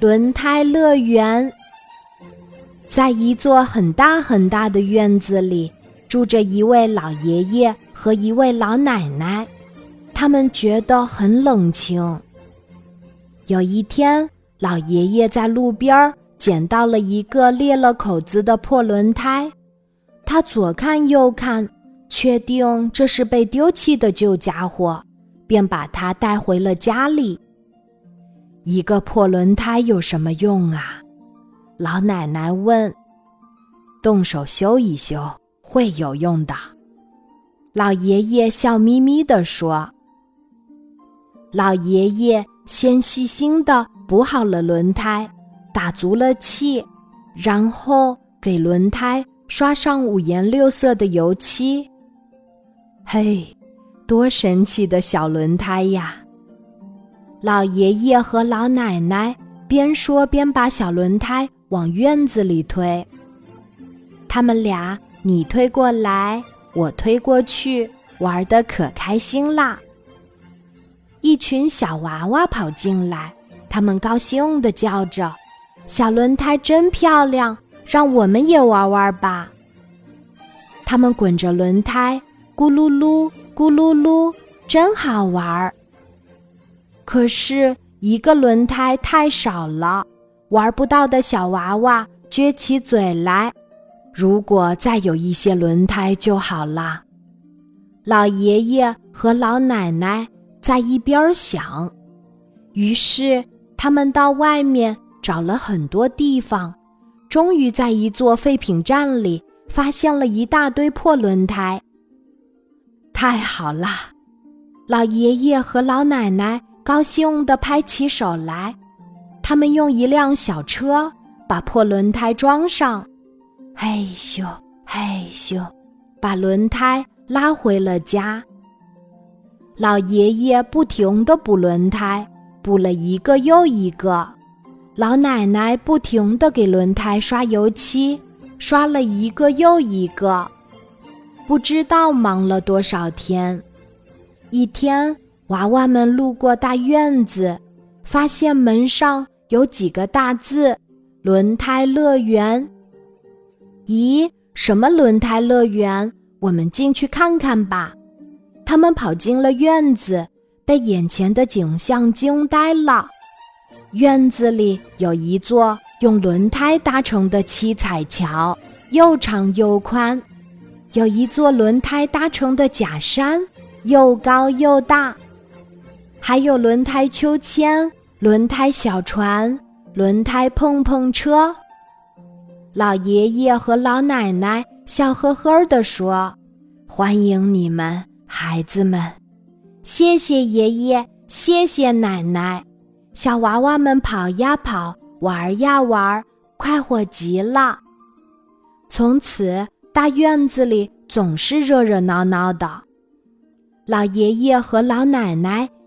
轮胎乐园。在一座很大很大的院子里，住着一位老爷爷和一位老奶奶，他们觉得很冷清。有一天，老爷爷在路边捡到了一个裂了口子的破轮胎，他左看右看，确定这是被丢弃的旧家伙，便把它带回了家里。一个破轮胎有什么用啊？老奶奶问：“动手修一修会有用的。”老爷爷笑眯眯地说。老爷爷先细心地补好了轮胎，打足了气，然后给轮胎刷上五颜六色的油漆。嘿，多神奇的小轮胎呀！老爷爷和老奶奶边说边把小轮胎往院子里推。他们俩你推过来，我推过去，玩的可开心啦。一群小娃娃跑进来，他们高兴地叫着：“小轮胎真漂亮，让我们也玩玩吧！”他们滚着轮胎，咕噜噜，咕噜噜，真好玩儿。可是，一个轮胎太少了，玩不到的小娃娃撅起嘴来。如果再有一些轮胎就好啦。老爷爷和老奶奶在一边想，于是他们到外面找了很多地方，终于在一座废品站里发现了一大堆破轮胎。太好啦！老爷爷和老奶奶。高兴地拍起手来，他们用一辆小车把破轮胎装上，嘿咻嘿咻，把轮胎拉回了家。老爷爷不停地补轮胎，补了一个又一个；老奶奶不停地给轮胎刷油漆，刷了一个又一个。不知道忙了多少天，一天。娃娃们路过大院子，发现门上有几个大字“轮胎乐园”。咦，什么轮胎乐园？我们进去看看吧。他们跑进了院子，被眼前的景象惊呆了。院子里有一座用轮胎搭成的七彩桥，又长又宽；有一座轮胎搭成的假山，又高又大。还有轮胎秋千、轮胎小船、轮胎碰碰车。老爷爷和老奶奶笑呵呵地说：“欢迎你们，孩子们！谢谢爷爷，谢谢奶奶。”小娃娃们跑呀跑，玩呀玩，快活极了。从此，大院子里总是热热闹闹的。老爷爷和老奶奶。